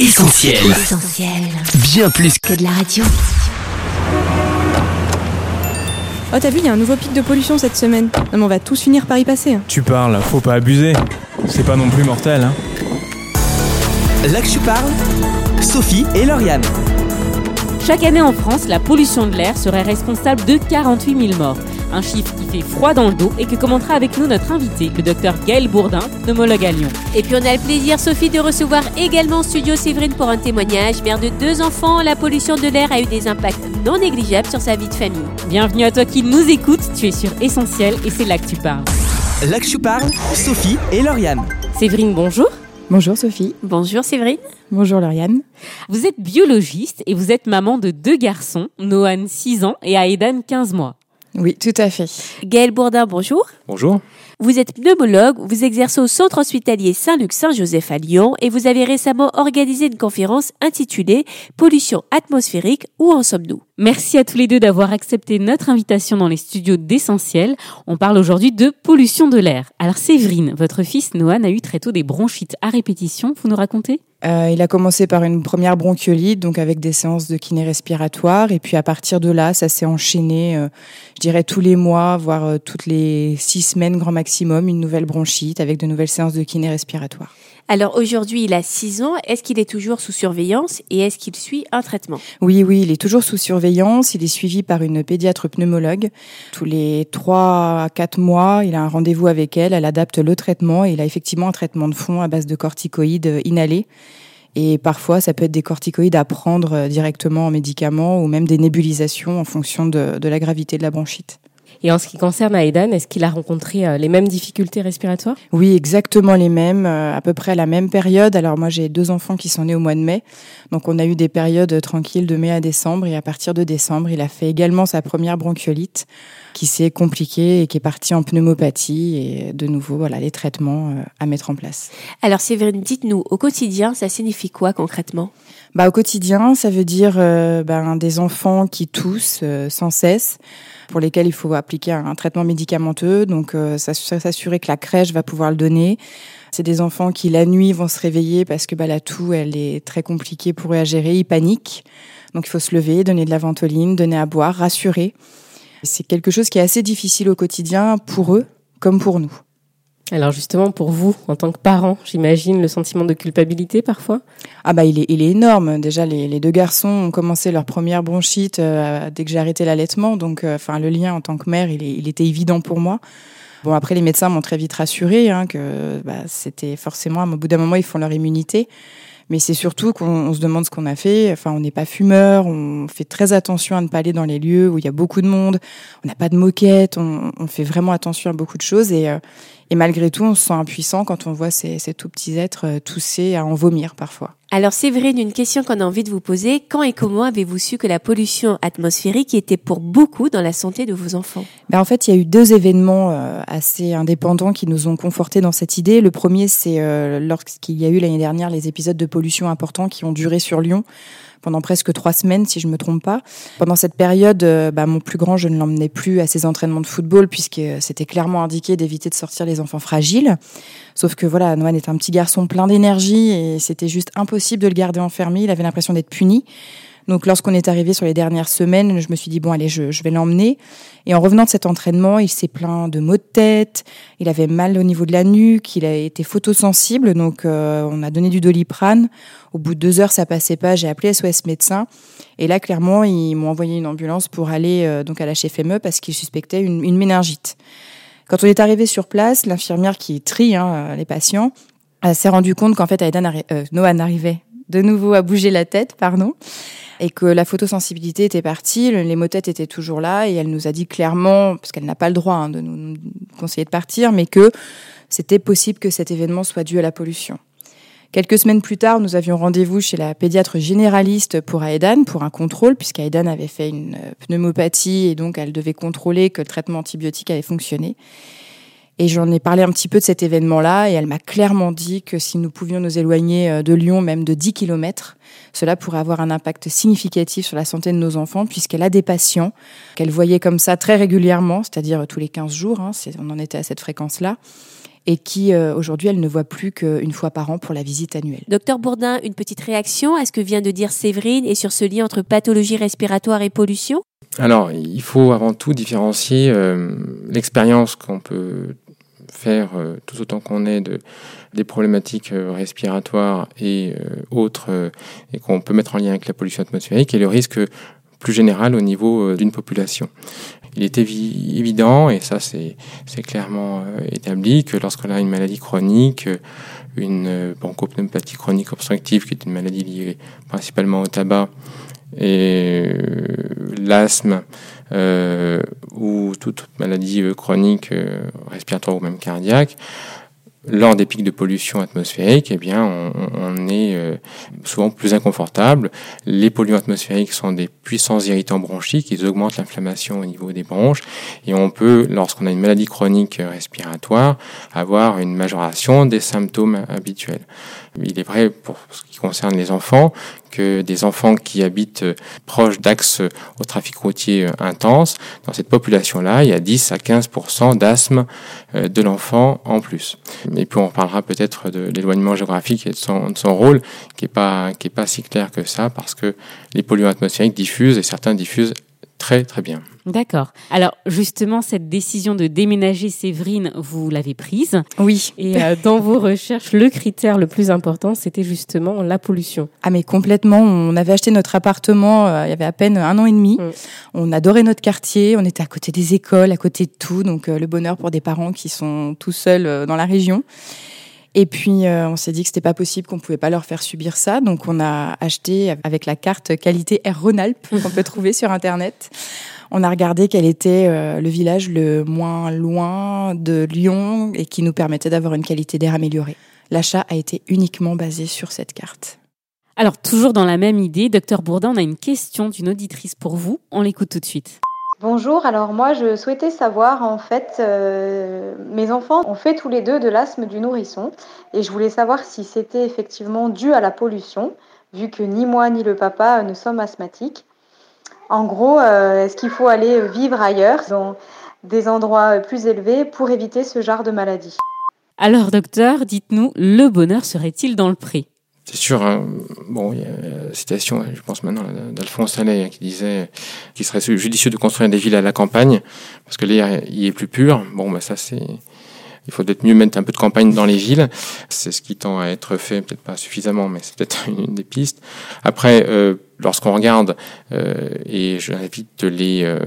Essentiel. Essentiel. Bien plus que de la radio. Oh, t'as vu, il y a un nouveau pic de pollution cette semaine. Non, mais on va tous finir par y passer. hein. Tu parles, faut pas abuser. C'est pas non plus mortel, hein. Là que tu parles, Sophie et Lauriane. Chaque année en France, la pollution de l'air serait responsable de 48 000 morts. Un chiffre qui fait froid dans le dos et que commentera avec nous notre invité, le docteur Gaël Bourdin, pneumologue à Lyon. Et puis on a le plaisir, Sophie, de recevoir également en studio Séverine pour un témoignage. Mère de deux enfants, la pollution de l'air a eu des impacts non négligeables sur sa vie de famille. Bienvenue à toi qui nous écoutes, tu es sur Essentiel et c'est là que tu parles. Là que tu parles, Sophie et Lauriane. Séverine, bonjour. Bonjour Sophie. Bonjour Séverine. Bonjour Lauriane. Vous êtes biologiste et vous êtes maman de deux garçons, Nohan 6 ans et Aedan 15 mois. Oui, tout à fait. Gaël Bourdin, bonjour. Bonjour. Vous êtes pneumologue, vous exercez au centre hospitalier Saint-Luc-Saint-Joseph à Lyon et vous avez récemment organisé une conférence intitulée Pollution atmosphérique, où en sommes-nous? Merci à tous les deux d'avoir accepté notre invitation dans les studios d'Essentiel. On parle aujourd'hui de pollution de l'air. Alors Séverine, votre fils Nohan a eu très tôt des bronchites à répétition, vous nous racontez? Euh, il a commencé par une première bronchiolite, donc avec des séances de kiné respiratoire. Et puis à partir de là, ça s'est enchaîné, euh, je dirais tous les mois, voire euh, toutes les six semaines grand maximum, une nouvelle bronchite avec de nouvelles séances de kiné respiratoire. Alors aujourd'hui, il a 6 ans. Est-ce qu'il est toujours sous surveillance et est-ce qu'il suit un traitement? Oui, oui, il est toujours sous surveillance. Il est suivi par une pédiatre pneumologue. Tous les trois à quatre mois, il a un rendez-vous avec elle. Elle adapte le traitement et il a effectivement un traitement de fond à base de corticoïdes inhalés. Et parfois, ça peut être des corticoïdes à prendre euh, directement en médicament ou même des nébulisations en fonction de, de la gravité de la bronchite. Et en ce qui concerne Aedan, est-ce qu'il a rencontré euh, les mêmes difficultés respiratoires? Oui, exactement les mêmes, euh, à peu près à la même période. Alors moi, j'ai deux enfants qui sont nés au mois de mai. Donc on a eu des périodes tranquilles de mai à décembre. Et à partir de décembre, il a fait également sa première bronchiolite qui s'est compliquée et qui est partie en pneumopathie. Et de nouveau, voilà, les traitements euh, à mettre en place. Alors Séverine, dites-nous, au quotidien, ça signifie quoi concrètement? Bah, au quotidien, ça veut dire euh, ben, des enfants qui toussent euh, sans cesse, pour lesquels il faut appliquer un traitement médicamenteux, donc euh, s'ass- s'assurer que la crèche va pouvoir le donner. C'est des enfants qui la nuit vont se réveiller parce que bah, la toux, elle est très compliquée pour eux à gérer, ils paniquent. Donc il faut se lever, donner de la ventoline, donner à boire, rassurer. C'est quelque chose qui est assez difficile au quotidien pour eux comme pour nous. Alors justement, pour vous, en tant que parent, j'imagine le sentiment de culpabilité parfois? Ah bah il est, il est énorme. Déjà les, les deux garçons ont commencé leur première bronchite euh, dès que j'ai arrêté l'allaitement, donc euh, enfin le lien en tant que mère il, est- il était évident pour moi. Bon après les médecins m'ont très vite rassuré hein, que bah, c'était forcément au bout d'un moment ils font leur immunité, mais c'est surtout qu'on on se demande ce qu'on a fait. Enfin on n'est pas fumeur, on fait très attention à ne pas aller dans les lieux où il y a beaucoup de monde, on n'a pas de moquette, on, on fait vraiment attention à beaucoup de choses. Et euh, et malgré tout on se sent impuissant quand on voit ces, ces tout petits êtres euh, tousser à en vomir parfois. Alors Séverine, une question qu'on a envie de vous poser. Quand et comment avez-vous su que la pollution atmosphérique était pour beaucoup dans la santé de vos enfants? Ben, en fait, il y a eu deux événements euh, assez indépendants qui nous ont confortés dans cette idée. Le premier, c'est euh, lorsqu'il y a eu l'année dernière les épisodes de pollution importants qui ont duré sur Lyon pendant presque trois semaines, si je me trompe pas. Pendant cette période, euh, bah, mon plus grand, je ne l'emmenais plus à ses entraînements de football puisque c'était clairement indiqué d'éviter de sortir les enfants fragiles. Sauf que voilà, Noan est un petit garçon plein d'énergie et c'était juste impossible de le garder enfermé. Il avait l'impression d'être puni. Donc lorsqu'on est arrivé sur les dernières semaines, je me suis dit bon allez, je, je vais l'emmener. Et en revenant de cet entraînement, il s'est plein de maux de tête, il avait mal au niveau de la nuque, il a été photosensible, donc euh, on a donné du doliprane. Au bout de deux heures, ça passait pas, j'ai appelé SOS médecin. Et là, clairement, ils m'ont envoyé une ambulance pour aller euh, donc à la HFME parce qu'ils suspectaient une, une méningite. Quand on est arrivé sur place, l'infirmière qui trie hein, les patients s'est rendu compte qu'en fait, euh, Noah arrivait de nouveau à bouger la tête, pardon, et que la photosensibilité était partie, le- les maux étaient toujours là, et elle nous a dit clairement, parce qu'elle n'a pas le droit hein, de nous nous conseiller de partir, mais que c'était possible que cet événement soit dû à la pollution. Quelques semaines plus tard, nous avions rendez-vous chez la pédiatre généraliste pour Aedan, pour un contrôle, puisqu'Aedan avait fait une euh, pneumopathie et donc elle devait contrôler que le traitement antibiotique avait fonctionné. Et j'en ai parlé un petit peu de cet événement-là et elle m'a clairement dit que si nous pouvions nous éloigner euh, de Lyon, même de 10 kilomètres, cela pourrait avoir un impact significatif sur la santé de nos enfants puisqu'elle a des patients qu'elle voyait comme ça très régulièrement, c'est-à-dire tous les 15 jours, hein, on en était à cette fréquence-là. et qui euh, aujourd'hui elle ne voit plus qu'une fois par an pour la visite annuelle. Docteur Bourdin, une petite réaction à ce que vient de dire Séverine et sur ce lien entre pathologie respiratoire et pollution? Alors, il faut avant tout différencier euh, l'expérience qu'on peut faire euh, tout autant qu'on de, des problématiques euh, respiratoires et euh, autres et qu'on peut mettre en lien avec la pollution atmosphérique et le risque plus général au niveau d'une population. Il est évi- évident, et ça c'est clairement établi, que lorsqu'on a une maladie chronique, une bronchopneumopathie chronique obstructive, qui est une maladie liée principalement au tabac, et l'asthme, euh, ou toute maladie euh, chronique euh, respiratoire ou même cardiaque, lors des pics de pollution atmosphérique, eh bien, on, est euh, souvent plus inconfortable. Les polluants atmosphériques sont des puissants irritants bronchiques, ils augmentent l'inflammation au niveau des bronches, et on peut, lorsqu'on a une maladie chronique respiratoire, avoir une majoration des symptômes habituels. Il est vrai, pour ce qui concerne les enfants, que des enfants qui habitent euh, proches d'axes euh, au trafic routier euh, intense, dans cette population-là, il y a 10 à 15% d'asthme de l'enfant en plus. Et puis on parlera peut-être de l'éloignement géographique et de son, de son rôle, qui est pas pas si clair que ça, parce que les polluants atmosphériques diffusent et certains diffusent très très bien. D'accord. Alors justement, cette décision de déménager Séverine, vous l'avez prise. Oui. Et euh, dans vos recherches, le critère le plus important, c'était justement la pollution. Ah mais complètement, on avait acheté notre appartement euh, il y avait à peine un an et demi. Mm. On adorait notre quartier, on était à côté des écoles, à côté de tout, donc euh, le bonheur pour des parents qui sont tout seuls euh, dans la région. Et puis euh, on s'est dit que c'était pas possible, qu'on pouvait pas leur faire subir ça, donc on a acheté avec la carte qualité Air Rhône-Alpes qu'on peut trouver sur internet. On a regardé quel était euh, le village le moins loin de Lyon et qui nous permettait d'avoir une qualité d'air améliorée. L'achat a été uniquement basé sur cette carte. Alors toujours dans la même idée, docteur Bourdin, on a une question d'une auditrice pour vous. On l'écoute tout de suite. Bonjour, alors moi je souhaitais savoir en fait, euh, mes enfants ont fait tous les deux de l'asthme du nourrisson et je voulais savoir si c'était effectivement dû à la pollution, vu que ni moi ni le papa ne sommes asthmatiques. En gros, euh, est-ce qu'il faut aller vivre ailleurs, dans des endroits plus élevés, pour éviter ce genre de maladie? Alors docteur, dites-nous, le bonheur serait-il dans le pré C'est sûr, hein, bon, il y a la citation, je pense maintenant, d'Alphonse Allais, hein, qui disait qu'il serait judicieux de construire des villes à la campagne, parce que l'air y est plus pur. Bon, bah ça c'est... Il faut peut-être mieux mettre un peu de campagne dans les villes. C'est ce qui tend à être fait, peut-être pas suffisamment, mais c'est peut-être une des pistes. Après, euh, lorsqu'on regarde, euh, et j'invite les euh,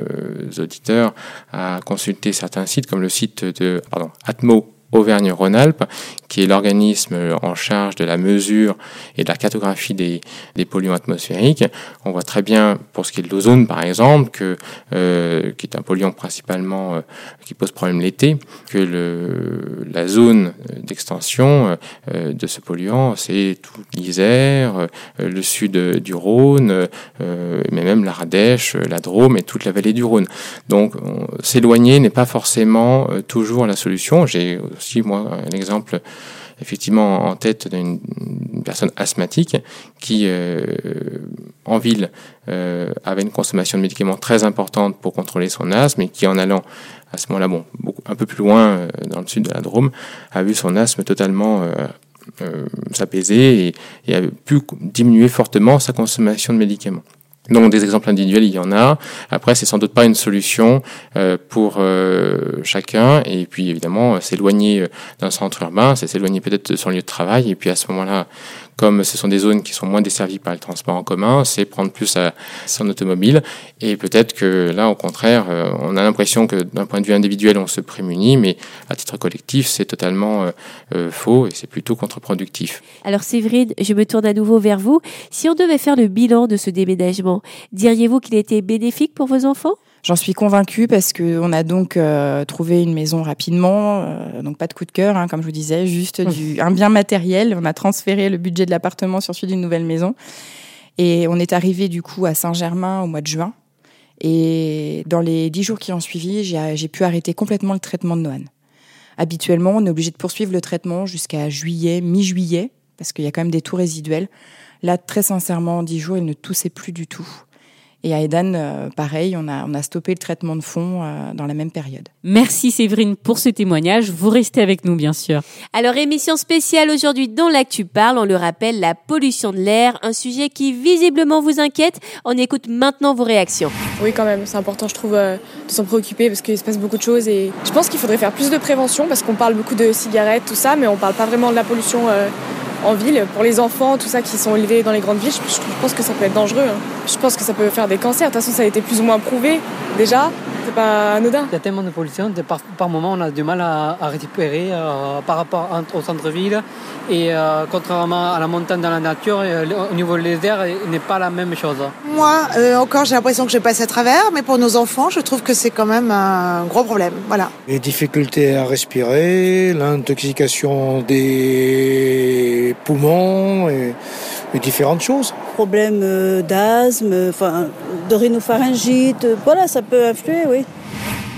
auditeurs à consulter certains sites, comme le site de pardon, Atmo Auvergne-Rhône-Alpes, qui est l'organisme en charge de la mesure et de la cartographie des, polluants atmosphériques. On voit très bien, pour ce qui est de l'ozone par exemple, euh, qui est un polluant principalement euh, qui pose problème l'été, que la zone d'extension euh, de ce polluant, c'est toute l'Isère, le sud du Rhône, mais même l'Ardèche, la Drôme et toute la vallée du Rhône. Donc on- s'éloigner n'est pas forcément toujours la solution. Aussi moi un exemple effectivement en tête d'une personne asthmatique qui euh, en ville euh, avait une consommation de médicaments très importante pour contrôler son asthme et qui en allant à ce moment-là bon un peu plus loin euh, dans le sud de la Drôme a vu son asthme totalement s'apaiser et a pu diminuer fortement sa consommation de médicaments. Donc des exemples individuels, il y en a. Après, c'est sans doute pas une solution euh, pour euh, chacun. Et puis évidemment, euh, s'éloigner d'un centre urbain, c'est s'éloigner peut-être de son lieu de travail. Et puis à ce moment-là, comme ce sont des zones qui sont moins desservies par le transport en commun, c'est prendre plus à son automobile. Et peut-être que là, au contraire, euh, on a l'impression que d'un point de vue individuel, on se prémunit, mais à titre collectif, c'est totalement euh, euh, faux et c'est plutôt contre-productif. Alors Séverine, je me tourne à nouveau vers vous. Si on devait faire le bilan de ce déménagement, diriez-vous qu'il était bénéfique pour vos enfants? J'en suis convaincue parce que on a donc euh, trouvé une maison rapidement, euh, donc pas de coup de cœur, hein, comme je vous disais, juste du, un bien matériel. On a transféré le budget de l'appartement sur celui d'une nouvelle maison, et on est arrivé du coup à Saint-Germain au mois de juin. Et dans les dix jours qui ont suivi, j'ai pu arrêter complètement le traitement de Noan. Habituellement, on est obligé de poursuivre le traitement jusqu'à juillet, mi-juillet, parce qu'il y a quand même des toux résiduels. Là, très sincèrement, en dix jours, il ne toussait plus du tout. Et à Edan, euh, pareil, on a, on a stoppé le traitement de fond euh, dans la même période. Merci Séverine pour ce témoignage. Vous restez avec nous, bien sûr. Alors, émission spéciale aujourd'hui dans l'Actu Parle. On le rappelle, la pollution de l'air, un sujet qui visiblement vous inquiète. On écoute maintenant vos réactions. Oui, quand même, c'est important, je trouve, euh, de s'en préoccuper parce qu'il se passe beaucoup de choses et je pense qu'il faudrait faire plus de prévention parce qu'on parle beaucoup de cigarettes, tout ça, mais on parle pas vraiment de la pollution euh, en ville. Pour les enfants, tout ça qui sont élevés dans les grandes villes, je, je pense que ça peut être dangereux. hein. Je pense que ça peut faire des cancers. De toute façon, ça a été plus ou moins prouvé déjà. C'est pas anodin. Il y a tellement de pollution, de par, par moment on a du mal à, à récupérer euh, par rapport au centre-ville. Et euh, contrairement à la montagne dans la nature, euh, au niveau des airs, il n'est pas la même chose. Moi, euh, encore, j'ai l'impression que je passe à travers, mais pour nos enfants, je trouve que c'est quand même un gros problème. Voilà. Les difficultés à respirer, l'intoxication des poumons et, et différentes choses. Problème euh, d'asthme, enfin, de rhinopharyngite, euh, voilà, ça peut influer, oui.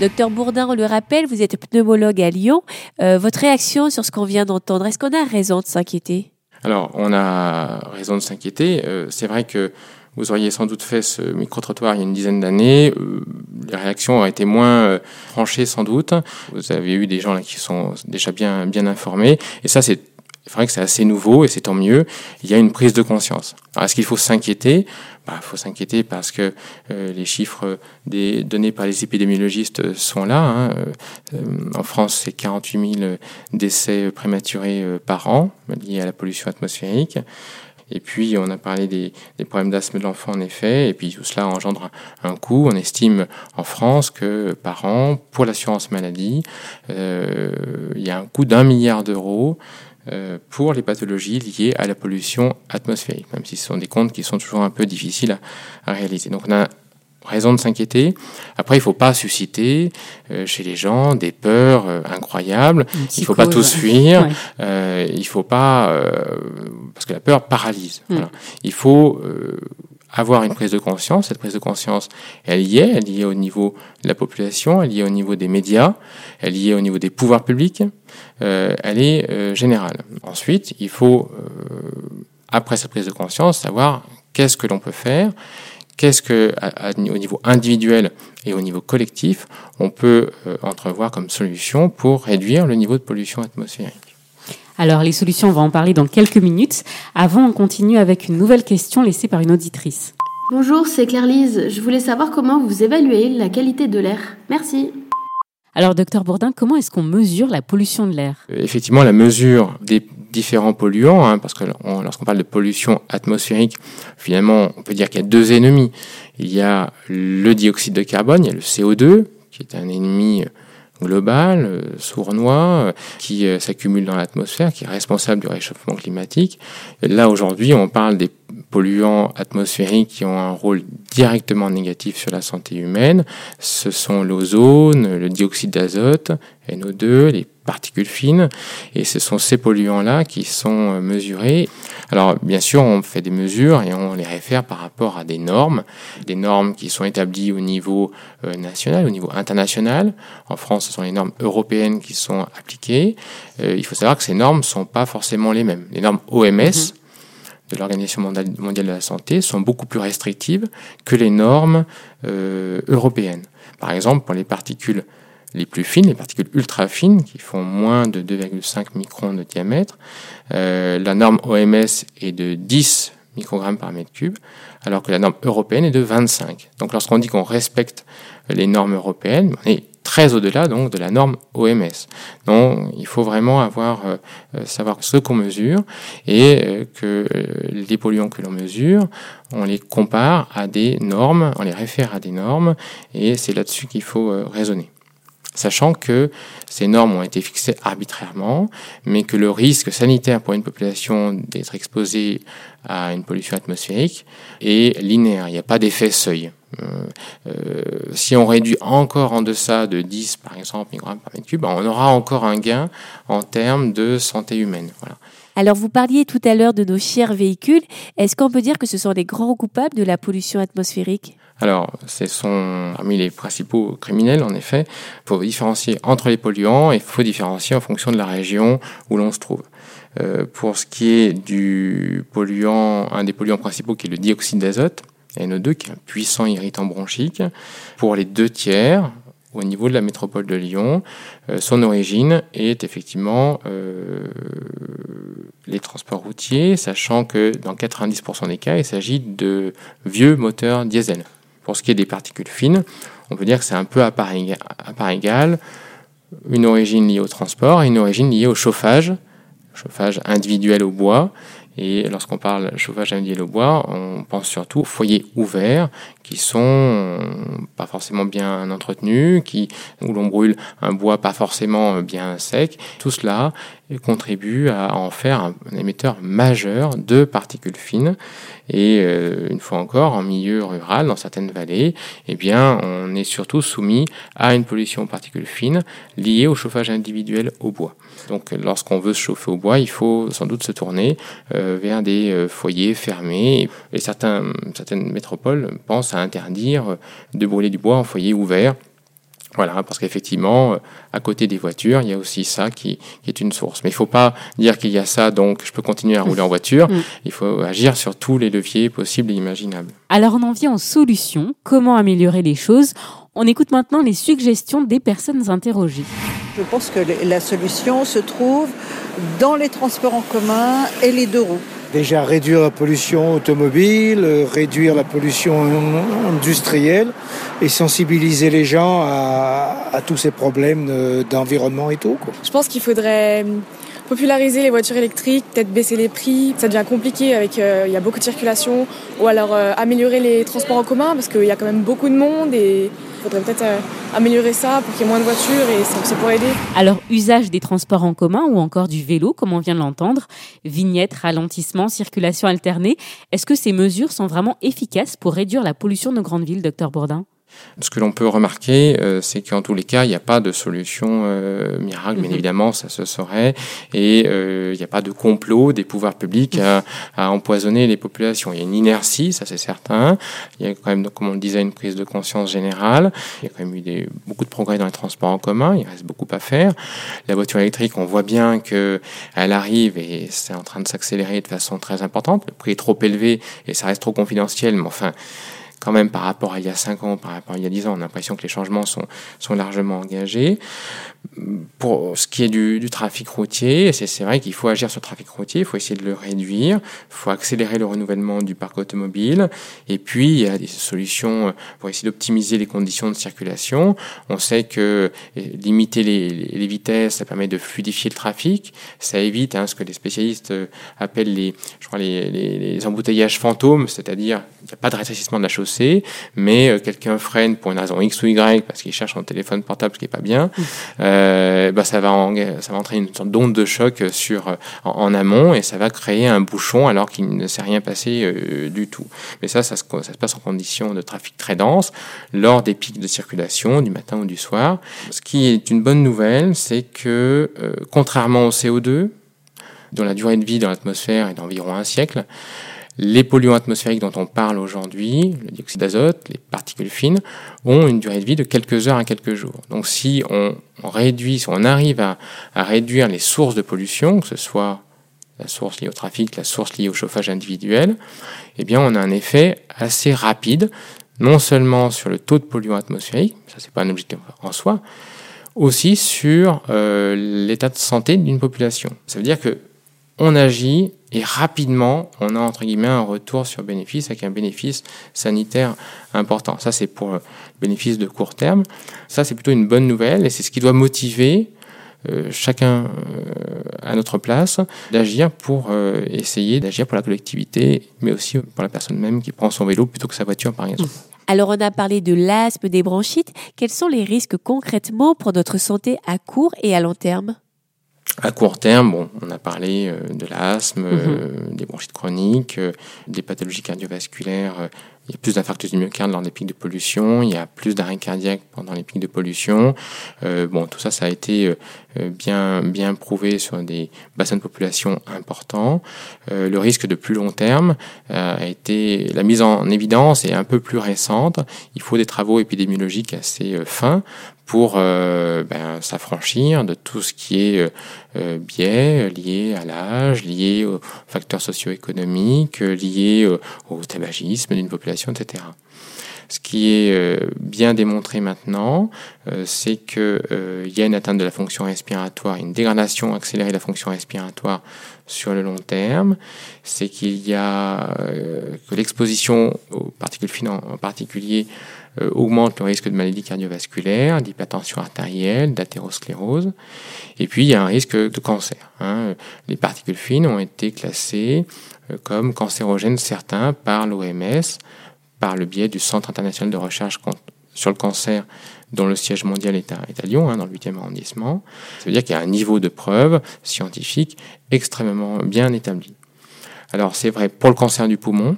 Docteur Bourdin, on le rappelle, vous êtes pneumologue à Lyon. Euh, votre réaction sur ce qu'on vient d'entendre, est-ce qu'on a raison de s'inquiéter? Alors, on a raison de s'inquiéter. Euh, c'est vrai que vous auriez sans doute fait ce micro-trottoir il y a une dizaine d'années. Euh, les réactions auraient été moins euh, tranchées sans doute. Vous avez eu des gens là qui sont déjà bien, bien informés. Et ça, c'est c'est vrai que c'est assez nouveau et c'est tant mieux. Il y a une prise de conscience. Alors, est-ce qu'il faut s'inquiéter? Bah, Il faut s'inquiéter parce que euh, les chiffres des, donnés par les épidémiologistes sont là. hein. Euh, en France, c'est 48 000 décès prématurés euh, par an liés à la pollution atmosphérique. Et puis, on a parlé des, problèmes d'asthme de l'enfant, en effet. Et puis, tout cela engendre un, coût. On estime en France que par an, pour l'assurance maladie, il y a un coût d'un milliard d'euros pour les pathologies liées à la pollution atmosphérique, même si ce sont des comptes qui sont toujours un peu difficiles à, à réaliser. Donc, on a raison de s'inquiéter. Après, il ne faut pas susciter euh, chez les gens des peurs euh, incroyables. Il ne faut pas tous fuir. Ouais. Euh, il faut pas euh, parce que la peur paralyse. Mm. Voilà. Il faut euh, avoir une prise de conscience. Cette prise de conscience, elle y est. Elle y est au niveau de la population. Elle y est au niveau des médias. Elle y est au niveau des pouvoirs publics. Euh, elle est euh, générale. Ensuite, il faut euh, après cette prise de conscience savoir qu'est-ce que l'on peut faire. Qu'est-ce que, au niveau individuel et au niveau collectif, on peut euh, entrevoir comme solution pour réduire le niveau de pollution atmosphérique Alors, les solutions, on va en parler dans quelques minutes. Avant, on continue avec une nouvelle question laissée par une auditrice. Bonjour, c'est Claire-Lise. Je voulais savoir comment vous évaluez la qualité de l'air. Merci. Alors, docteur Bourdin, comment est-ce qu'on mesure la pollution de l'air? Euh, Effectivement, la mesure des différents polluants, hein, parce que on- lorsqu'on parle de pollution atmosphérique, finalement, on peut dire qu'il y a deux ennemis. Il y a le dioxyde de carbone, il y a le CO2, qui est un ennemi euh, global, euh, sournois, euh, qui euh, s'accumule dans l'atmosphère, qui est responsable du réchauffement climatique. Là, aujourd'hui, on parle des polluants atmosphériques qui ont un rôle directement négatif sur la santé humaine. Ce sont l'ozone, le dioxyde d'azote, NO2, les particules fines, et ce sont ces polluants-là qui sont euh, mesurés. Alors, bien sûr, on fait des mesures et on les réfère par rapport à des normes, des normes qui sont établies au niveau euh, national, au niveau international. En France, ce sont les normes européennes qui sont appliquées. Euh, il faut savoir que ces normes ne sont pas forcément les mêmes. Les normes OMS, de l'Organisation mondiale mondiale de la santé sont beaucoup plus restrictives que les normes euh, européennes. Par exemple, pour les particules les plus fines, les particules ultra fines, qui font moins de 2,5 microns de diamètre, euh, la norme OMS est de 10 microgrammes par mètre cube, alors que la norme européenne est de 25. Donc lorsqu'on dit qu'on respecte les normes européennes, on est très au-delà donc de la norme OMS. Donc il faut vraiment avoir euh, euh, savoir ce qu'on mesure et que les polluants que l'on mesure, on les compare à des normes, on les réfère à des normes et c'est là-dessus qu'il faut raisonner. Sachant que ces normes ont été fixées arbitrairement, mais que le risque sanitaire pour une population d'être exposée à une pollution atmosphérique est linéaire. Il n'y a pas d'effet seuil. Euh, euh, si on réduit encore en deçà de 10, par exemple, microgrammes par mètre cube, on aura encore un gain en termes de santé humaine. Alors, vous parliez tout à l'heure de nos chers véhicules. Est-ce qu'on peut dire que ce sont les grands coupables de la pollution atmosphérique? Alors, ce sont parmi les principaux criminels, en effet. Il faut différencier entre les polluants et il faut différencier en fonction de la région où l'on se trouve. Euh, pour ce qui est du polluant, un des polluants principaux qui est le dioxyde d'azote, NO2, qui est un puissant irritant bronchique. Pour les deux tiers, au niveau de la métropole de Lyon, euh, son origine est effectivement euh, les transports routiers, sachant que dans 90% des cas, il s'agit de vieux moteurs diesel. Pour ce qui est des particules fines, on peut dire que c'est un peu à part, égal, à part égale une origine liée au transport et une origine liée au chauffage, chauffage individuel au bois. Et lorsqu'on parle chauffage individuel au bois, on pense surtout aux foyers ouverts qui sont pas forcément bien entretenus, qui, où l'on brûle un bois pas forcément bien sec. Tout cela contribue à en faire un, émetteur majeur de particules fines. Et euh, une fois encore, en milieu rural, dans certaines vallées, eh bien, on est surtout soumis à une pollution aux particules fines liée au chauffage individuel au bois. Donc, lorsqu'on veut se chauffer au bois, il faut sans doute se tourner euh, vers des euh, foyers fermés. Et certains, certaines métropoles pensent à interdire de brûler du bois en foyer ouvert. Voilà, parce qu'effectivement, à côté des voitures, il y a aussi ça qui, qui est une source. Mais il ne faut pas dire qu'il y a ça, donc je peux continuer à rouler en voiture. Mm. Il faut agir sur tous les leviers possibles et imaginables. Alors on en vient aux solutions. Comment améliorer les choses? On écoute maintenant les suggestions des personnes interrogées. Je pense que la solution se trouve dans les transports en commun et les deux roues. Déjà réduire la pollution automobile, euh, réduire la pollution industrielle et sensibiliser les gens à, tous ces problèmes de- d'environnement et tout. Je pense qu'il faudrait euh, populariser les voitures électriques, peut-être baisser les prix. Ça devient compliqué avec euh, il y a beaucoup de circulation, ou alors euh, améliorer les transports en commun parce qu'il y a quand même beaucoup de monde et il faudrait peut-être euh, améliorer ça pour qu'il y ait moins de voitures et ça, ça pourrait aider. Alors, usage des transports en commun ou encore du vélo, comme on vient de l'entendre, vignettes, ralentissement, circulation alternée. Est-ce que ces mesures sont vraiment efficaces pour réduire la pollution de nos grandes villes, docteur Bourdin? Ce que l'on peut remarquer, euh, c'est qu'en tous les cas, il n'y a pas de solution euh, miracle, bien Mhm. évidemment, ça se saurait, et euh, il n'y a pas de complot des pouvoirs publics à, à empoisonner les populations. Il y a une inertie, ça c'est certain. Il y a quand même, comme on le disait, une prise de conscience générale. Il y a quand même eu des, beaucoup de progrès dans les transports en commun. Il reste beaucoup à faire. La voiture électrique, on voit bien que elle arrive et c'est en train de s'accélérer de façon très importante. Le prix est trop élevé et ça reste trop confidentiel, mais enfin quand même par rapport à il y a 5 ans, par rapport à il y a 10 ans, on a l'impression que les changements sont, sont largement engagés. Pour ce qui est du, du trafic routier, c'est vrai qu'il faut agir sur le trafic routier, il faut essayer de le réduire, il faut accélérer le renouvellement du parc automobile, et puis il y a des solutions pour essayer d'optimiser les conditions de circulation. On sait que eh, limiter les, vitesses, ça permet de fluidifier le trafic, ça évite hein, ce que les spécialistes euh, appellent les, je crois, les, les- les embouteillages fantômes, c'est-à-dire il n'y a pas de rétrécissement de la chaussée, mais euh, quelqu'un freine pour une raison X ou Y parce qu'il cherche son téléphone portable, ce qui n'est pas bien, euh, bah, ça, va ça entraîner une sorte d'onde de choc euh, en, amont et ça va créer un bouchon alors qu'il ne s'est rien passé euh, du tout. Mais ça, ça se, ça se passe en conditions de trafic très dense, lors des pics de circulation, du matin ou du soir. Ce qui est une bonne nouvelle, c'est que euh, contrairement au CO2, dont la durée de vie dans l'atmosphère est d'environ un siècle, les polluants atmosphériques dont on parle aujourd'hui, le dioxyde d'azote, les particules fines, ont une durée de vie de quelques heures à quelques jours. Donc si on, réduit, si on arrive à, à réduire les sources de pollution, que ce soit la source liée au trafic, la source liée au chauffage individuel, eh bien on a un effet assez rapide, non seulement sur le taux de polluants atmosphériques, ça c'est pas un objectif en soi, aussi sur euh, l'état de santé d'une population. Ça veut dire que on agit et rapidement, on a entre guillemets un retour sur bénéfice avec un bénéfice sanitaire important. Ça, c'est pour le bénéfice de court terme. Ça, c'est plutôt une bonne nouvelle et c'est ce qui doit motiver euh, chacun euh, à notre place d'agir pour euh, essayer d'agir pour la collectivité, mais aussi pour la personne même qui prend son vélo plutôt que sa voiture, par exemple. Alors on a parlé de l'asthme, des bronchites. Quels sont les risques concrètement pour notre santé à court et à long terme? À court terme, bon, on a parlé euh, de l'asthme, euh, des bronchites chroniques, euh, des pathologies cardiovasculaires. il y a plus d'infarctus du myocarde lors des pics de pollution, il y a plus d'arrêt cardiaque pendant les pics de pollution. Euh, bon, tout ça, ça a été euh, bien, bien prouvé sur des bassins de population importants. Euh, le risque de plus long terme a été la mise en évidence est un peu plus récente. Il faut des travaux épidémiologiques assez fins pour euh, ben, s'affranchir de tout ce qui est euh, euh, biais lié à l'âge, lié aux facteurs socio-économiques, lié au tabagisme d'une population, etc. Ce qui est bien démontré maintenant, c'est qu'il y a une atteinte de la fonction respiratoire, une dégradation accélérée de la fonction respiratoire sur le long terme. C'est qu'il y a que l'exposition aux particules fines en particulier euh, augmente le risque de maladies cardiovasculaires, d'hypertension artérielle, d'athérosclérose. Et puis, il y a un risque de cancer. Hein. Les particules fines ont été classées euh, comme cancérogènes certains par l'OMS, par le biais du Centre international de recherche sur le cancer dont le siège mondial est à, Lyon, hein, dans le 8e arrondissement. Ça veut dire qu'il y a un niveau de preuve scientifique extrêmement bien établi. Alors c'est vrai pour le cancer du poumon,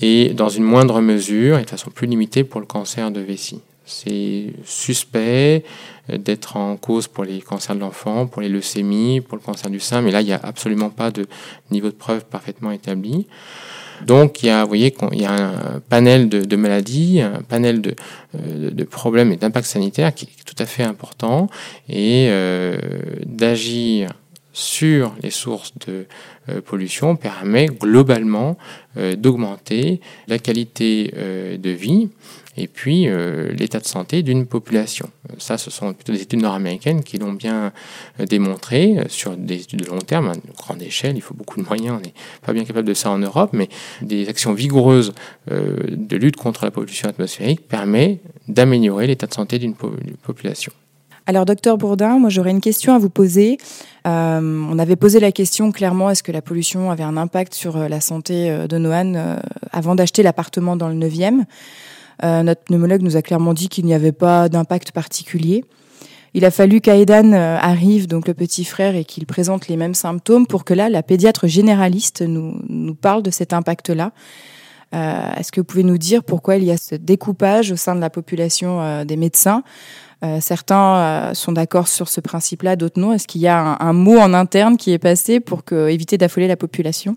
et dans une moindre mesure et de façon plus limitée pour le cancer de vessie. C'est suspect d'être en cause pour les cancers de l'enfant, pour les leucémies, pour le cancer du sein, mais là, il n'y a absolument pas de niveau de preuve parfaitement établi. Donc, il y a, vous voyez, il y a un panel de, maladies, un panel de, euh, de problèmes et d'impacts sanitaires qui est tout à fait important, et euh, d'agir sur les sources de euh, pollution permet globalement euh, d'augmenter la qualité euh, de vie et puis l'état de santé d'une population. Ça, ce sont plutôt des études nord-américaines qui l'ont bien démontré sur des études de long terme, à grande échelle, il faut beaucoup de moyens, on n'est pas bien capable de ça en Europe, mais des actions vigoureuses de lutte contre la pollution atmosphérique permet d'améliorer l'état de santé d'une population. Alors, docteur Bourdin, moi j'aurais une question à vous poser. Euh, on avait posé la question clairement, est-ce que la pollution avait un impact sur euh, la santé euh, de Noan avant d'acheter l'appartement dans le 9e Notre pneumologue nous a clairement dit qu'il n'y avait pas d'impact particulier. Il a fallu qu'Aedan arrive, donc le petit frère, et qu'il présente les mêmes symptômes pour que là, la pédiatre généraliste nous, parle de cet impact-là. Est-ce que vous pouvez nous dire pourquoi il y a ce découpage au sein de la population des médecins? Certains euh, sont d'accord sur ce principe-là, d'autres non. Est-ce qu'il y a un, mot en interne qui est passé pour éviter d'affoler la population?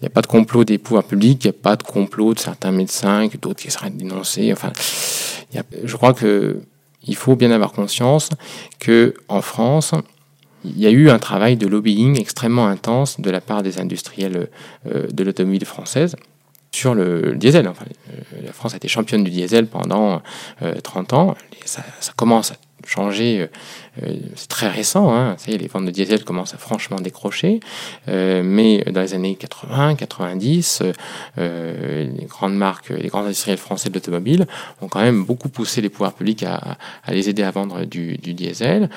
Il n'y a pas de complot des pouvoirs publics, il n'y a pas de complot de certains médecins, d'autres qui seraient dénoncés. Je crois que il faut bien avoir conscience que en France, il y a eu un travail de lobbying extrêmement intense de la part des industriels euh, de l'automobile française sur le diesel. Euh, la France a été championne du diesel pendant 30 euh, ans. ça, ça, commence à changer euh, c'est très récent, hein. ça y est, les ventes de diesel commencent à franchement décrocher, euh, mais dans les années 80, 90, euh, les grandes marques, les grands industriels français de l'automobile ont quand même beaucoup poussé les pouvoirs publics à, à les aider à vendre du, du diesel.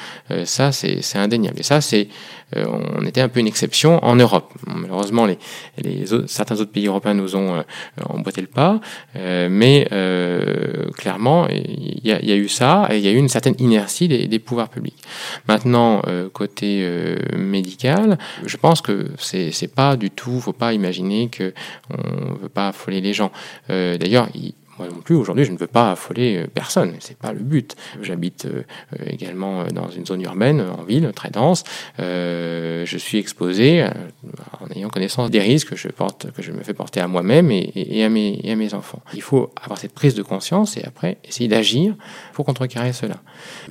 ça, c'est indéniable. Et ça, c'est on était un peu une exception en Europe. Malheureusement, les, les certains autres pays européens nous ont emboîté le pas, mais clairement, il y, a, y, a eu ça, et il y a eu une certaine inertie des, des pouvoirs publics. Maintenant, euh, côté euh, médical, je pense que c'est, pas du tout, faut pas imaginer que on veut pas affoler les gens. Euh, d'ailleurs, moi non plus, aujourd'hui, je ne veux pas affoler euh, personne. C'est pas le but. J'habite euh, euh, également dans une zone urbaine, en ville, très dense. je suis exposé en ayant connaissance des risques que je porte, que je me fais porter à moi-même et, à mes, et à mes enfants. Il faut avoir cette prise de conscience et après essayer d'agir pour contrecarrer cela.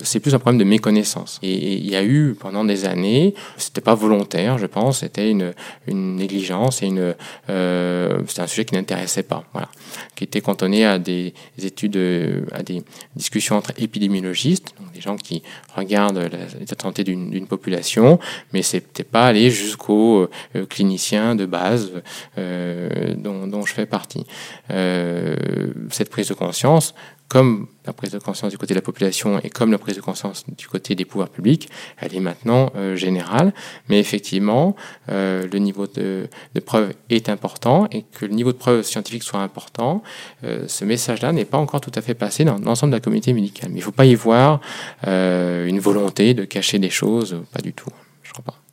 C'est plus un problème de méconnaissance. Et il y a eu pendant des années, c'était pas volontaire, je pense, c'était une, une négligence et une, c'était un sujet qui n'intéressait pas, voilà, qui était cantonné à à des études, à des discussions entre épidémiologistes, donc des gens qui regardent l'état de santé d'une population, mais c'était pas aller jusqu'aux euh, cliniciens de base euh, dont, je fais partie. Euh, cette prise de conscience, comme la prise de conscience du côté de la population et comme la prise de conscience du côté des pouvoirs publics, elle est maintenant euh, générale. Mais effectivement, euh, le niveau de, de, preuve est important et que le niveau de preuve scientifique soit important, euh, ce message-là n'est pas encore tout à fait passé dans l'ensemble de la communauté médicale. Mais il ne faut pas y voir une volonté de cacher des choses, pas du tout. Je crois pas.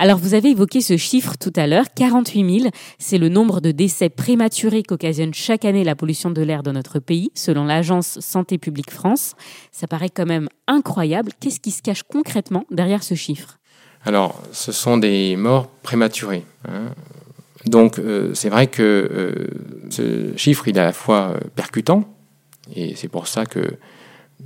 Alors, vous avez évoqué ce chiffre tout à l'heure, 48 000. C'est le nombre de décès prématurés qu'occasionne chaque année la pollution de l'air dans notre pays, selon l'agence Santé publique France. Ça paraît quand même incroyable. Qu'est-ce qui se cache concrètement derrière ce chiffre? Alors, ce sont des morts prématurées. Hein. Donc, euh, c'est vrai que euh, ce chiffre, il est à la fois euh, percutant, et c'est pour ça que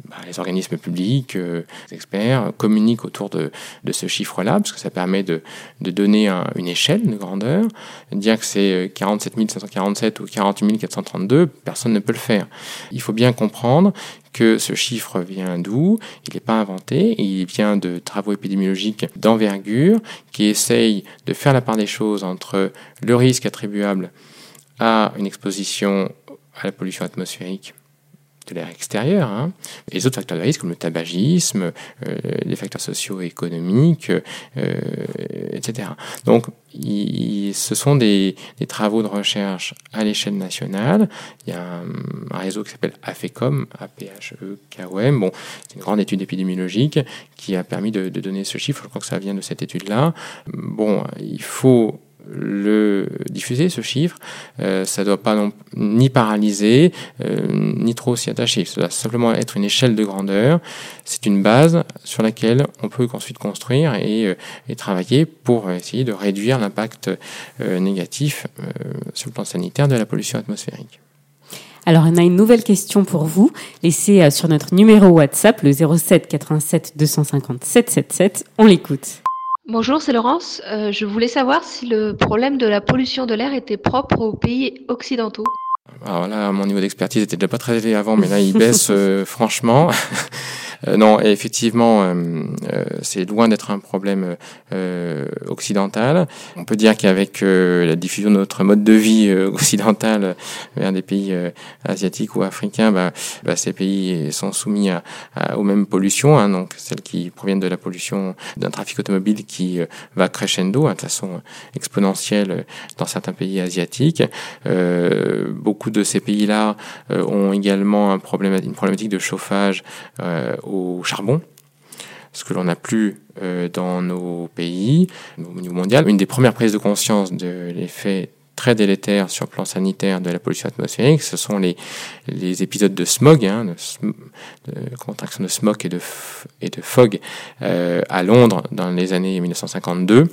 bah, les organismes publics, euh, les experts communiquent autour de, de ce chiffre-là, parce que ça permet de, de donner un- une échelle de grandeur. Dire que c'est 47 547 ou 48 432, personne ne peut le faire. Il faut bien comprendre que ce chiffre vient d'où? Il n'est pas inventé, il vient de travaux épidémiologiques d'envergure qui essayent de faire la part des choses entre le risque attribuable à une exposition à la pollution atmosphérique de l'air extérieur, hein, et les autres facteurs de risque comme le tabagisme, euh, les facteurs socio-économiques, euh, etc. Donc, il- ce sont des, des travaux de recherche à l'échelle nationale. Il y a un, un réseau qui s'appelle AFECOM, A-P-H-E-K-O-M. Bon, c'est une grande étude épidémiologique qui a permis de, de donner ce chiffre. Je crois que ça vient de cette étude-là. Bon, il faut le diffuser, ce chiffre. Euh, ça ne doit pas non, ni paralyser, euh, ni trop s'y attacher. Ça doit simplement être une échelle de grandeur. C'est une base sur laquelle on peut ensuite construire et, euh, travailler pour essayer de réduire l'impact négatif sur le plan sanitaire de la pollution atmosphérique. Alors, on a une nouvelle question pour vous. Laissez euh, sur notre numéro WhatsApp, le 07 87 250 777. On l'écoute. Bonjour, c'est Laurence. Euh, je voulais savoir si le problème de la pollution de l'air était propre aux pays occidentaux. Alors là, mon niveau d'expertise était déjà pas très élevé avant, mais là, il baisse euh, franchement. Euh, non, effectivement, euh, euh, c'est loin d'être un problème occidental. On peut dire qu'avec la diffusion de notre mode de vie occidental vers des pays asiatiques ou africains, bah, bah, ces pays sont soumis à, à- aux mêmes pollutions, hein, donc celles qui proviennent de la pollution d'un trafic automobile qui va crescendo hein, de façon exponentielle dans certains pays asiatiques. Euh, beaucoup de ces pays-là euh, ont également un problème, une problématique de chauffage euh, au charbon ce que l'on n'a plus euh, dans nos pays au niveau mondial. Une des premières prises de conscience de l'effet très délétère sur le plan sanitaire de la pollution atmosphérique, ce sont les, les épisodes de smog, hein, de, de contraction de smog et de, et de fog euh, à Londres dans les années 1952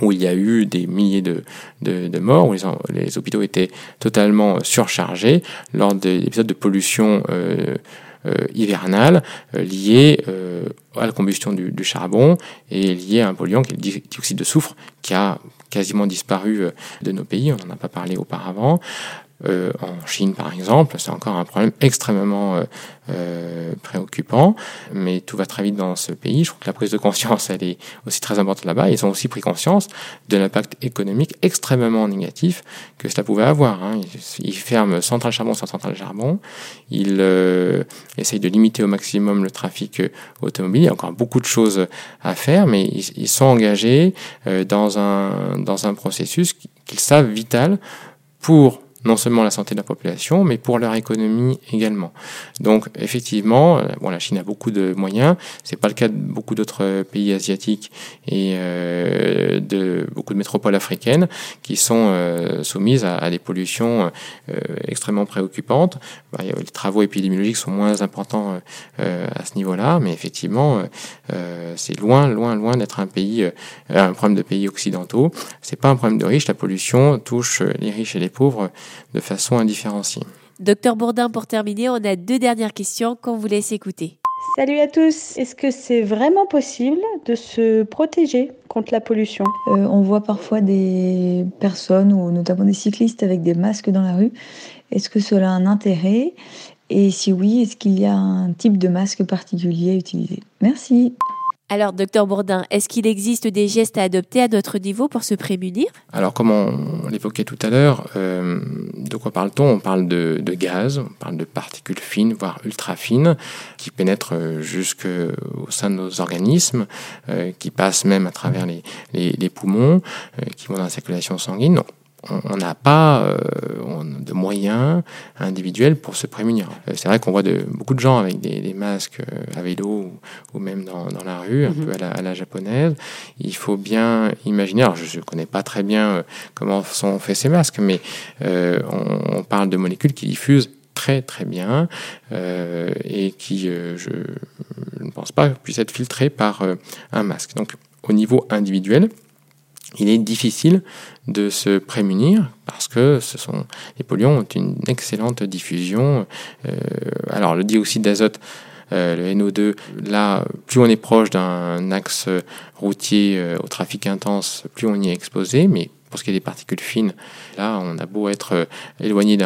où il y a eu des milliers de, de, de morts, où les, les hôpitaux étaient totalement surchargés lors d'épisodes de pollution euh, hivernale euh, liés euh, à la combustion du, charbon et liés à un polluant qui est le di- dioxyde de soufre qui a quasiment disparu euh, de nos pays, on n'en a pas parlé auparavant. Euh, en Chine, par exemple, c'est encore un problème extrêmement euh, euh, préoccupant, mais tout va très vite dans ce pays. Je trouve que la prise de conscience, elle est aussi très importante là-bas. Ils ont aussi pris conscience de l'impact économique extrêmement négatif que cela pouvait avoir. hein. Ils, ils ferment centrale charbon sur centrale charbon. Ils euh, essayent de limiter au maximum le trafic euh, automobile. Il y a encore beaucoup de choses à faire, mais ils, ils sont engagés euh, dans, un, dans un processus qu'ils savent vital pour non seulement la santé de la population, mais pour leur économie également. Donc, effectivement, euh, bon, la Chine a beaucoup de moyens. C'est pas le cas de beaucoup d'autres pays asiatiques et euh, de beaucoup de métropoles africaines qui sont euh, soumises à, des pollutions euh, extrêmement préoccupantes. Bah, les travaux épidémiologiques sont moins importants euh, à ce niveau-là, mais effectivement, euh, euh, c'est loin, loin, loin d'être un pays, euh, un problème de pays occidentaux. C'est pas un problème de riches. La pollution touche les riches et les pauvres de façon indifférenciée. Docteur Bourdin, pour terminer, on a deux dernières questions qu'on vous laisse écouter. Salut à tous. Est-ce que c'est vraiment possible de se protéger contre la pollution? Euh, on voit parfois des personnes, ou notamment des cyclistes, avec des masques dans la rue. Est-ce que cela a un intérêt? Et si oui, est-ce qu'il y a un type de masque particulier à utiliser? Merci. Alors, docteur Bourdin, est-ce qu'il existe des gestes à adopter à notre niveau pour se prémunir? Alors, comme on l'évoquait tout à l'heure, euh, de quoi parle-t-on? On parle de, gaz, on parle de particules fines, voire ultra fines, qui pénètrent euh, jusqu'au sein de nos organismes, euh, qui passent même à travers les, poumons, qui vont dans la circulation sanguine. On n'a pas euh, de moyens individuels pour se prémunir. Euh, C'est vrai qu'on voit de, beaucoup de gens avec des, des masques euh, à vélo ou, ou même dans, dans la rue, un Mhm. peu à la, à la japonaise. Il faut bien imaginer, alors je ne connais pas très bien comment sont faits ces masques, mais euh, on, on parle de molécules qui diffusent très très bien euh, et qui, euh, je, je ne pense pas, puissent être filtrées par euh, un masque. Donc au niveau individuel, il est difficile de se prémunir parce que ce sont, les polluants ont une excellente diffusion. Euh, alors le dioxyde d'azote Euh, le NO2, là, plus on est proche d'un axe routier euh, au trafic intense, plus on y est exposé, mais pour ce qui est des particules fines, là, on a beau être euh, éloigné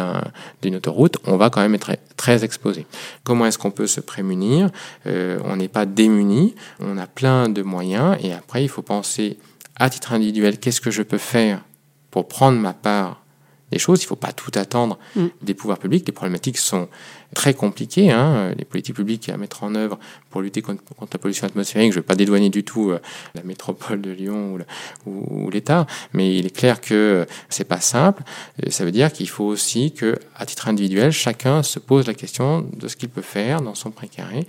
d'une autoroute, on va quand même être très exposé. Comment est-ce qu'on peut se prémunir? Euh, On n'est pas démuni, on a plein de moyens, et après, il faut penser à titre individuel, qu'est-ce que je peux faire pour prendre ma part des choses. Il ne faut pas tout attendre mm. des pouvoirs publics. Les problématiques sont très compliquées. Hein. Les politiques publiques à mettre en œuvre pour lutter contre, la pollution atmosphérique, je ne vais pas dédouaner du tout euh, la métropole de Lyon ou l'État, mais il est clair que c'est pas simple. ça veut dire qu'il faut aussi que, à titre individuel, chacun se pose la question de ce qu'il peut faire dans son précaré.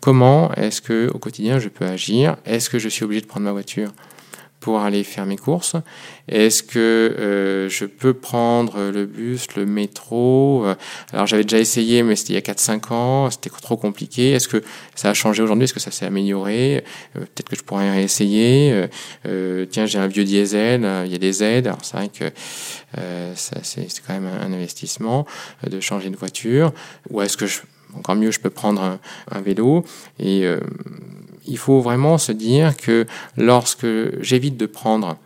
Comment est-ce que au quotidien je peux agir? Est-ce que je suis obligé de prendre ma voiture? Pour aller faire mes courses Est-ce que euh, je peux prendre le bus, le métro? Alors j'avais déjà essayé, mais c'était il y a 4-5 ans, c'était trop compliqué. Est-ce que ça a changé aujourd'hui? Est-ce que ça s'est amélioré? Euh, Peut-être que je pourrais réessayer. Euh, tiens, j'ai un vieux diesel, il y a des aides. Alors c'est vrai que c'est quand même un investissement de changer de voiture. Ou est-ce que je, encore mieux, je peux prendre un, un vélo? Et il faut vraiment se dire que lorsque j'évite de prendre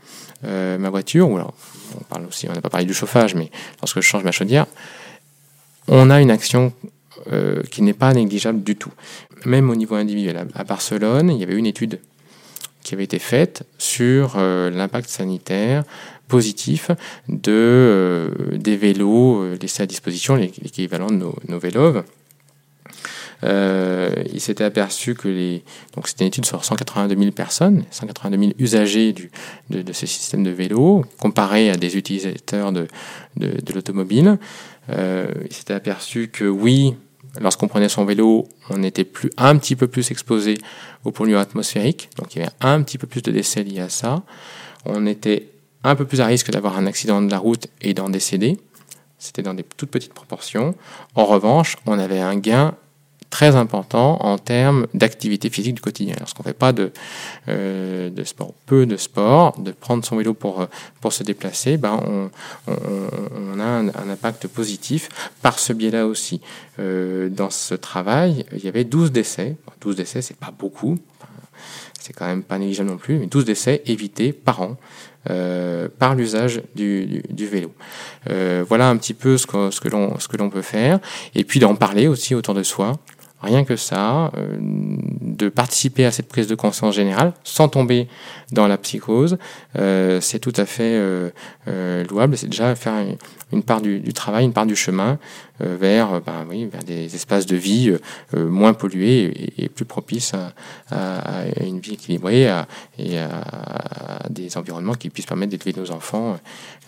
euh, ma voiture, ou alors on parle aussi, on n'a pas parlé du chauffage, mais lorsque je change ma chaudière, on a une action euh, qui n'est pas négligeable du tout. Même au niveau individuel. À Barcelone, il y avait une étude qui avait été faite sur euh, l'impact sanitaire positif de, des vélos laissés à disposition, l'équivalent de nos, nos vélos euh, il s'était aperçu que les. Donc, c'était une étude sur 182 000 personnes, 182 000 usagers du, de, de, ces systèmes de vélo, comparés à des utilisateurs de, de, de l'automobile. Euh, il s'était aperçu que oui, lorsqu'on prenait son vélo, on était plus, un petit peu plus exposé aux polluants atmosphériques. Donc, il y avait un petit peu plus de décès liés à ça. On était un peu plus à risque d'avoir un accident de la route et d'en décéder. C'était dans des toutes petites proportions. En revanche, on avait un gain très important en termes d'activité physique du quotidien. Lorsqu'on ne fait pas de, euh, sport, peu de sport, de prendre son vélo pour, pour se déplacer, ben on, a un, impact positif par ce biais-là aussi. Euh, dans ce travail, il y avait 12 décès. 12 décès, c'est pas beaucoup. C'est quand même pas négligeable non plus, mais 12 décès évités par an euh, par l'usage du, vélo. Euh, voilà un petit peu ce que, ce que l'on peut faire, et puis d'en parler aussi autour de soi. Rien que ça, euh, de participer à cette prise de conscience générale sans tomber dans la psychose, euh, c'est tout à fait euh, louable. C'est déjà faire une, part du, travail, une part du chemin vers, ben oui, vers des espaces de vie moins pollués et, plus propices à, une vie équilibrée et à, des environnements qui puissent permettre d'élever nos enfants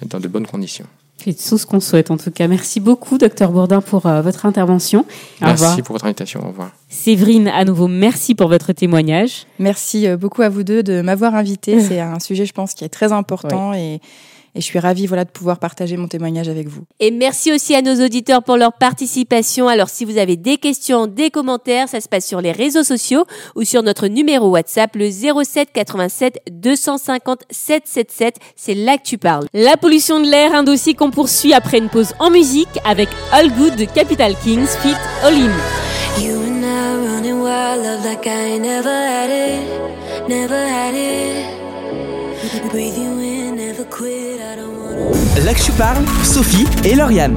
dans de bonnes conditions. C'est tout ce qu'on souhaite en tout cas. Merci beaucoup, docteur Bourdin, pour euh, votre intervention. merci pour votre invitation. Au revoir. Séverine, à nouveau, merci pour votre témoignage. Merci euh, beaucoup à vous deux de m'avoir invité. C'est un sujet, je pense, qui est très important et et je suis ravie voilà, de pouvoir partager mon témoignage avec vous. Et merci aussi à nos auditeurs pour leur participation. Alors si vous avez des questions, des commentaires, ça se passe sur les réseaux sociaux ou sur notre numéro WhatsApp, le 07 87 250 777. C'est là que tu parles. La pollution de l'air, un dossier qu'on poursuit après une pause en musique avec All Good de Capital Kings Fit All In. Là que je parle, Sophie et Lauriane.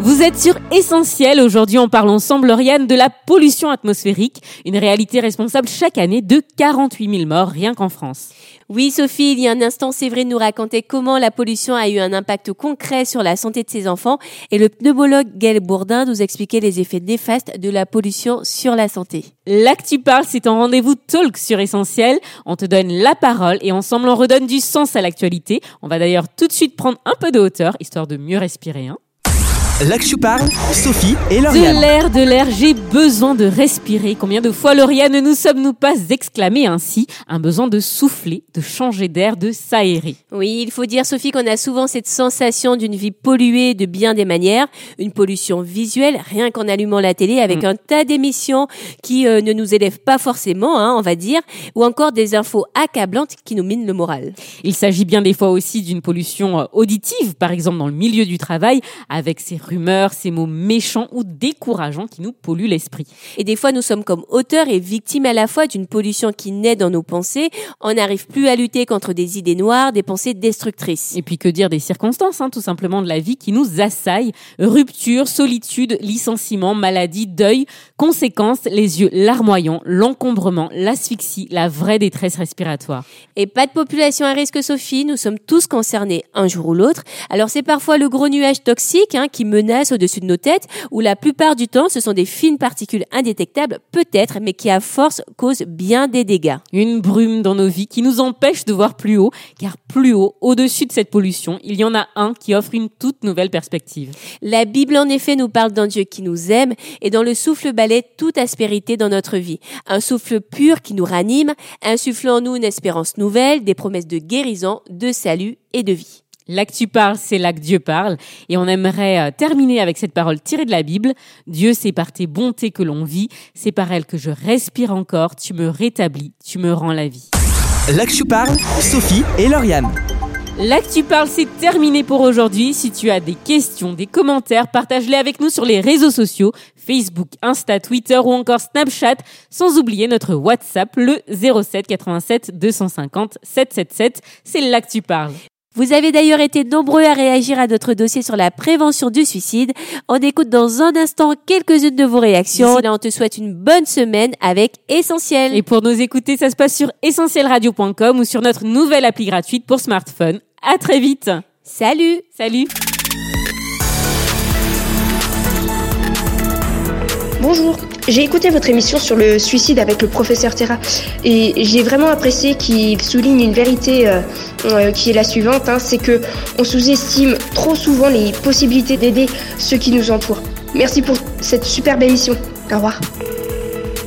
Vous êtes sur Essentiel. Aujourd'hui, on parle ensemble, Lauriane, de la pollution atmosphérique, une réalité responsable chaque année de 48 000 morts rien qu'en France. Oui, Sophie, il y a un instant, de nous raconter comment la pollution a eu un impact concret sur la santé de ses enfants et le pneumologue Gaël Bourdin nous expliquait les effets néfastes de la pollution sur la santé. Là que tu parles, c'est un rendez-vous talk sur Essentiel. On te donne la parole et ensemble on redonne du sens à l'actualité. On va d'ailleurs tout de suite prendre un peu de hauteur, histoire de mieux respirer. Hein. Là que je parle, Sophie et Lauriane. De l'air, de l'air, j'ai besoin de respirer. Combien de fois, Lauriane, ne nous sommes-nous pas exclamés ainsi Un besoin de souffler, de changer d'air, de s'aérer. Oui, il faut dire, Sophie, qu'on a souvent cette sensation d'une vie polluée de bien des manières. Une pollution visuelle, rien qu'en allumant la télé, avec mm. un tas d'émissions qui euh, ne nous élèvent pas forcément, hein, on va dire, ou encore des infos accablantes qui nous minent le moral. Il s'agit bien des fois aussi d'une pollution euh, auditive, par exemple dans le milieu du travail, avec ces rumeurs, ces mots méchants ou décourageants qui nous polluent l'esprit. Et des fois, nous sommes comme auteurs et victimes à la fois d'une pollution qui naît dans nos pensées. On n'arrive plus à lutter contre des idées noires, des pensées destructrices. Et puis que dire des circonstances, hein, tout simplement de la vie qui nous assaille? Rupture, solitude, licenciement, maladie, deuil, conséquences, les yeux larmoyants, l'encombrement, l'asphyxie, la vraie détresse respiratoire. Et pas de population à risque, Sophie, nous sommes tous concernés un jour ou l'autre. Alors c'est parfois le gros nuage toxique hein, qui menace au-dessus de nos têtes, où la plupart du temps ce sont des fines particules indétectables, peut-être, mais qui à force causent bien des dégâts. Une brume dans nos vies qui nous empêche de voir plus haut, car plus haut, au-dessus de cette pollution, il y en a un qui offre une toute nouvelle perspective. La Bible en effet nous parle d'un Dieu qui nous aime et dont le souffle balaie toute aspérité dans notre vie. Un souffle pur qui nous ranime, insufflant en nous une espérance nouvelle, des promesses de guérison, de salut et de vie. Là que tu parles, c'est là que Dieu parle. Et on aimerait euh, terminer avec cette parole tirée de la Bible. Dieu, c'est par tes bontés que l'on vit. C'est par elles que je respire encore. Tu me rétablis. Tu me rends la vie. Là que tu parles, Sophie et Lauriane. Là que tu parles, c'est terminé pour aujourd'hui. Si tu as des questions, des commentaires, partage-les avec nous sur les réseaux sociaux, Facebook, Insta, Twitter ou encore Snapchat, sans oublier notre WhatsApp, le 07 87 250 777. C'est là que tu parles. Vous avez d'ailleurs été nombreux à réagir à notre dossier sur la prévention du suicide. On écoute dans un instant quelques-unes de vos réactions. Là, on te souhaite une bonne semaine avec Essentiel. Et pour nous écouter, ça se passe sur essentielradio.com ou sur notre nouvelle appli gratuite pour smartphone. À très vite. Salut. Salut. Bonjour, j'ai écouté votre émission sur le suicide avec le professeur Terra et j'ai vraiment apprécié qu'il souligne une vérité euh, euh, qui est la suivante, hein, c'est que on sous-estime trop souvent les possibilités d'aider ceux qui nous entourent. Merci pour cette superbe émission. Au revoir.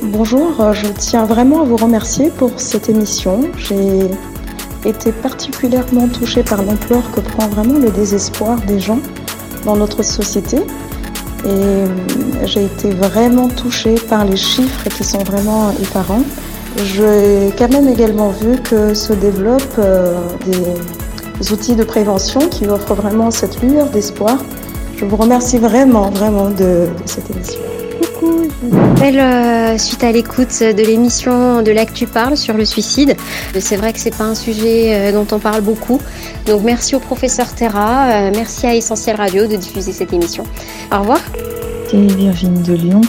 Bonjour, euh, je tiens vraiment à vous remercier pour cette émission. J'ai été particulièrement touchée par l'ampleur que prend vraiment le désespoir des gens dans notre société. Et euh, j'ai été vraiment touchée par les chiffres qui sont vraiment effarants. J'ai quand même également vu que se développent euh, des outils de prévention qui offrent vraiment cette lueur d'espoir. Je vous remercie vraiment, vraiment de, de cette émission. Je m'appelle euh, suite à l'écoute de l'émission de Lac Tu parles sur le suicide. C'est vrai que c'est pas un sujet euh, dont on parle beaucoup. Donc merci au professeur Terra, euh, merci à Essentiel Radio de diffuser cette émission. Au revoir. C'est Virginie de Lyon.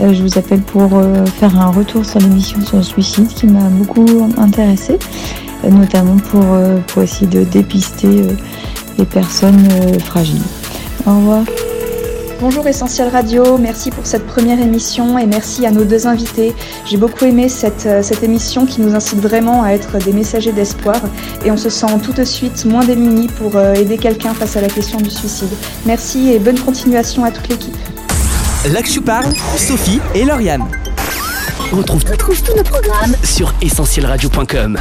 Euh, je vous appelle pour faire un retour sur l'émission sur le suicide qui m'a beaucoup intéressée, notamment pour, pour essayer de dépister les personnes fragiles. Au revoir. Bonjour Essentiel Radio, merci pour cette première émission et merci à nos deux invités. J'ai beaucoup aimé cette, euh, cette émission qui nous incite vraiment à être des messagers d'espoir et on se sent tout de suite moins démunis pour euh, aider quelqu'un face à la question du suicide. Merci et bonne continuation à toute l'équipe. Tu parles, Sophie et Lauriane. Retrouve, retrouve tous nos programmes sur essentielradio.com.